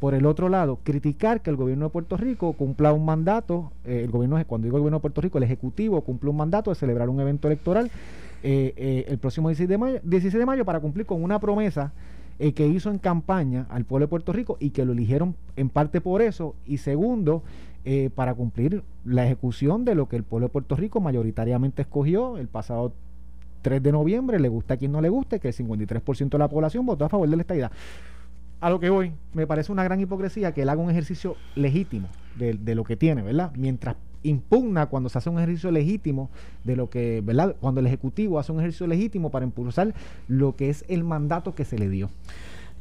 Por el otro lado, criticar que el gobierno de Puerto Rico cumpla un mandato, eh, el gobierno, cuando digo el gobierno de Puerto Rico, el Ejecutivo cumple un mandato de celebrar un evento electoral el próximo 16 de, mayo, 16 de mayo para cumplir con una promesa que hizo en campaña al pueblo de Puerto Rico y que lo eligieron en parte por eso. Y segundo, eh, para cumplir la ejecución de lo que el pueblo de Puerto Rico mayoritariamente escogió el pasado 3 de noviembre, le gusta a quien no le guste, que el 53% de la población votó a favor de la estadidad. A lo que voy, me parece una gran hipocresía que él haga un ejercicio legítimo de, lo que tiene, ¿verdad? Mientras impugna cuando se hace un ejercicio legítimo de lo que, ¿verdad? Cuando el Ejecutivo hace un ejercicio legítimo para impulsar lo que es el mandato que se le dio.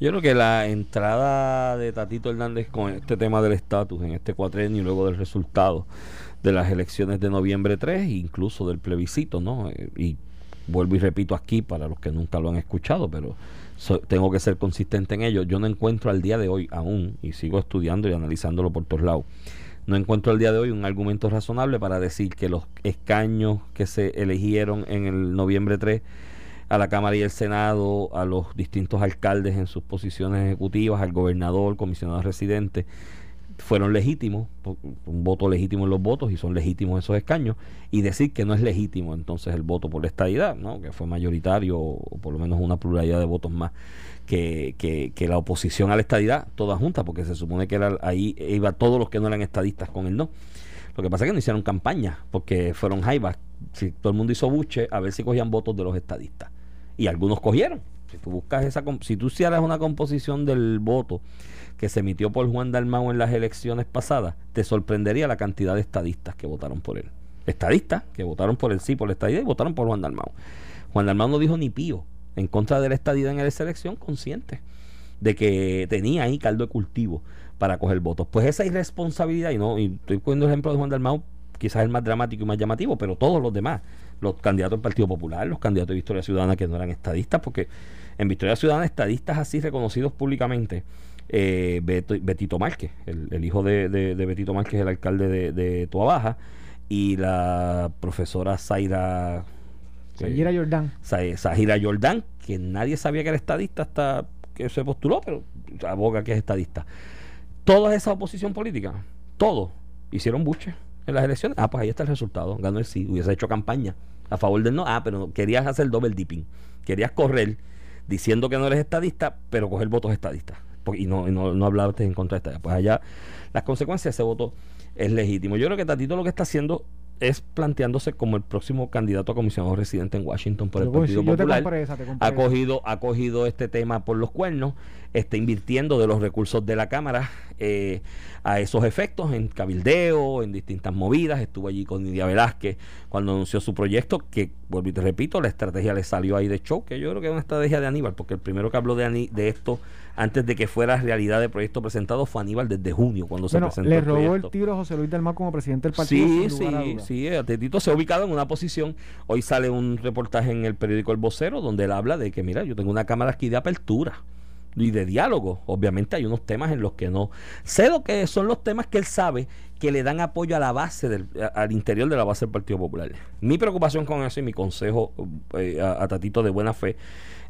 Yo creo que la entrada de Tatito Hernández con este tema del estatus en este cuatrenio y luego del resultado de las elecciones de noviembre 3, incluso del plebiscito, ¿no? Eh, y vuelvo y repito aquí para los que nunca lo han escuchado, pero tengo que ser consistente en ello. Yo no encuentro al día de hoy aún, y sigo estudiando y analizándolo por todos lados, no encuentro al día de hoy un argumento razonable para decir que los escaños que se eligieron en el noviembre 3 a la Cámara y el Senado, a los distintos alcaldes en sus posiciones ejecutivas, al gobernador, comisionado residente, fueron legítimos, un voto legítimo en los votos y son legítimos esos escaños, y decir que no es legítimo entonces el voto por la estadidad, ¿no? que fue mayoritario o por lo menos una pluralidad de votos más que, que, la oposición a la estadidad, toda junta, porque se supone que era, ahí iba todos los que no eran estadistas con el no. Lo que pasa es que no hicieron campaña, porque fueron jaivas. Si todo el mundo hizo buche, a ver si cogían votos de los estadistas. Y algunos cogieron. Si tú buscas esa, si tú hicieras una composición del voto que se emitió por Juan Dalmau en las elecciones pasadas, te sorprendería la cantidad de estadistas que votaron por él. Estadistas que votaron por el sí, por la estadía y votaron por Juan Dalmau. Juan Dalmau no dijo ni pío en contra de la estadía en esa elección, consciente de que tenía ahí caldo de cultivo para coger votos. Pues esa irresponsabilidad, y no, y estoy poniendo el ejemplo de Juan Dalmau, quizás el más dramático y más llamativo, pero todos los demás, los candidatos del Partido Popular, los candidatos de Victoria Ciudadana que no eran estadistas, porque en Victoria Ciudadana estadistas así reconocidos públicamente eh, Betito Márquez, el, hijo de, Betito Márquez, el alcalde de, de Tuabaja, y la profesora Zaira. Zahira Jordán. Zahira Jordán, que nadie sabía que era estadista hasta que se postuló, pero aboga que es estadista. Toda esa oposición política, todos, hicieron buche en las elecciones. Ah, pues ahí está el resultado. Ganó el sí. Hubiese hecho campaña a favor del no. Ah, pero querías hacer double dipping. Querías correr diciendo que no eres estadista, pero coger votos estadistas y no, no, no hablaste en contra de esta. Pues allá las consecuencias de ese voto es legítimo. Yo creo que Tatito lo que está haciendo es planteándose como el próximo candidato a comisionado residente en Washington por el Partido Popular. ha cogido, ha cogido este tema por los cuernos, está invirtiendo de los recursos de la Cámara eh, a esos efectos, en cabildeo, en distintas movidas. Estuvo allí con Nidia Velázquez cuando anunció su proyecto, que, vuelvo y te repito, la estrategia le salió ahí de show, que yo creo que es una estrategia de Aníbal, porque el primero que habló de, de esto antes de que fuera realidad el proyecto presentado fue Aníbal desde junio cuando se presentó le robó el, tiro a José Luis del Mar como presidente del partido sí sí sí se ha ubicado en una posición. Hoy sale un reportaje en el periódico El Vocero donde él habla de que mira yo tengo una cámara aquí de apertura y de diálogo. Obviamente hay unos temas en los que no. Sé lo que son los temas que él sabe que le dan apoyo a la base del, al interior de la base del Partido Popular. Mi preocupación con eso y mi consejo eh, a, Tatito de buena fe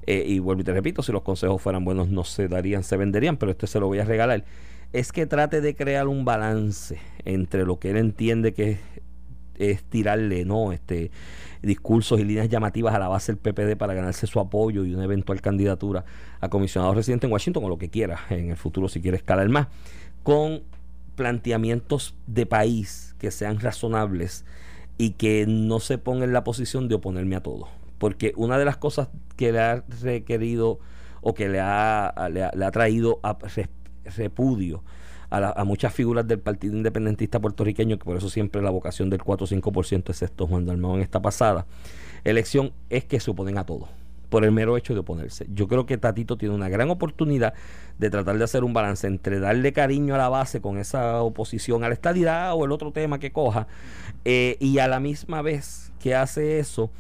eh, y vuelvo y te repito, si los consejos fueran buenos no se darían, se venderían, pero este se lo voy a regalar, es que trate de crear un balance entre lo que él entiende que es, tirarle, ¿no? Este discursos y líneas llamativas a la base del PPD para ganarse su apoyo y una eventual candidatura a comisionado residente en Washington o lo que quiera en el futuro si quiere escalar más, con planteamientos de país que sean razonables y que no se ponga en la posición de oponerme a todo porque una de las cosas que le ha requerido o que le ha, le ha, traído a repudio a, muchas figuras del Partido Independentista puertorriqueño, que por eso siempre la vocación del 4 o 5%, excepto Juan Dalmau en esta pasada elección, es que se oponen a todo por el mero hecho de oponerse. Yo creo que Tatito tiene una gran oportunidad de tratar de hacer un balance entre darle cariño a la base con esa oposición a la estadidad o el otro tema que coja, eh, y a la misma vez que hace eso,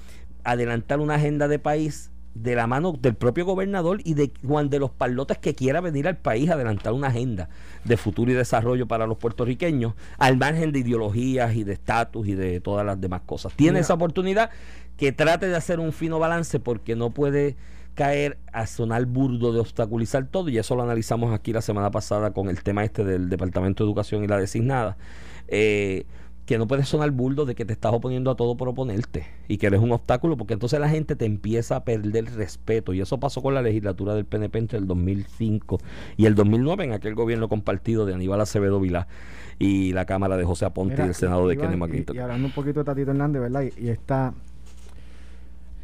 adelantar una agenda de país de la mano del propio gobernador y de Juan de los Palotes que quiera venir al país a adelantar una agenda de futuro y desarrollo para los puertorriqueños, al margen de ideologías y de estatus y de todas las demás cosas. Tiene esa oportunidad que trate de hacer un fino balance porque no puede caer a sonar burdo de obstaculizar todo y eso lo analizamos aquí la semana pasada con el tema este del Departamento de Educación y la designada. Eh, que no puedes sonar burdo de que te estás oponiendo a todo por oponerte y que eres un obstáculo, porque entonces la gente te empieza a perder respeto. Y eso pasó con la legislatura del PNP entre el 2005 y el 2009 en aquel gobierno compartido de Aníbal Acevedo Vilá y la Cámara de José Aponte y el Senado de Kenneth McClintock. Y, hablando un poquito de Tatito Hernández, ¿verdad? Y, y está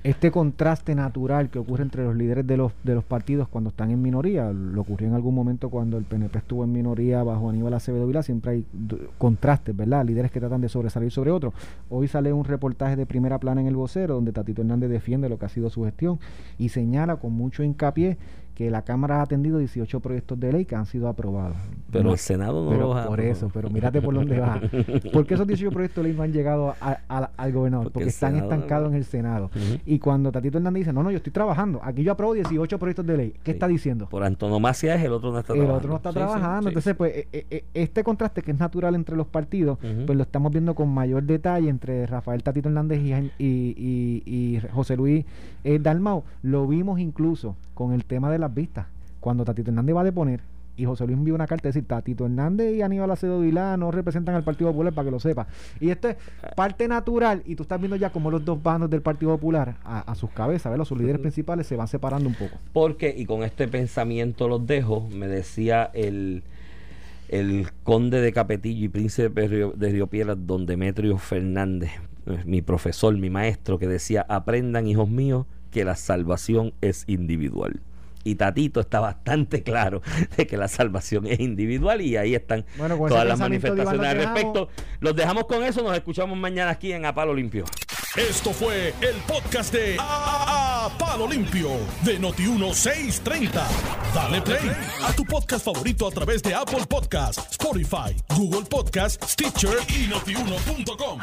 este contraste natural que ocurre entre los líderes de los, de los partidos cuando están en minoría, lo ocurrió en algún momento cuando el PNP estuvo en minoría bajo Aníbal Acevedo Vila, siempre hay contrastes, ¿verdad? Líderes que tratan de sobresalir sobre otros. Hoy sale un reportaje de primera plana en el vocero donde Tatito Hernández defiende lo que ha sido su gestión y señala con mucho hincapié que la Cámara ha atendido 18 proyectos de ley que han sido aprobados. Pero No, el Senado no pero los ha por eso, pero mírate por dónde va. ¿Por qué esos 18 proyectos de ley no han llegado a- a- al gobernador? Porque Porque, el están estancados en el Senado. Y cuando Tatito Hernández dice, no, no, yo estoy trabajando, aquí yo apruebo 18 proyectos de ley, ¿qué Sí. está diciendo? Por antonomasia es el otro no está el trabajando. otro no está Sí, trabajando. sí. Entonces, pues, eh, eh, eh, este contraste que es natural entre los partidos, pues lo estamos viendo con mayor detalle entre Rafael Tatito Hernández y, Jaime- y, y- y José Luis eh, Dalmau. Lo vimos incluso con el tema de las vistas. Cuando Tatito Hernández va a deponer y José Luis envió una carta, decir, Tatito Hernández y Aníbal Acedo Vilá no representan al Partido Popular para que lo sepa. Y esto es parte natural y tú estás viendo ya como los dos bandos del Partido Popular a, a sus cabezas, ¿verdad? sus líderes principales se van separando un poco. Porque, y con este pensamiento los dejo, me decía el, el conde de Capetillo y príncipe de Río, de Río Piedras, don Demetrio Fernández, eh, mi profesor, mi maestro, que decía, aprendan, hijos míos, que la salvación es individual. Y Tatito está bastante claro de que la salvación es individual y ahí están Bueno, todas las Iván manifestaciones al respecto. Los dejamos con eso, nos escuchamos mañana aquí en A Palo Limpio. Esto fue el podcast de A, A Palo Limpio de Noti1630. Dale play a tu podcast favorito a través de Apple Podcasts, Spotify, Google Podcasts, Stitcher y notiuno.com.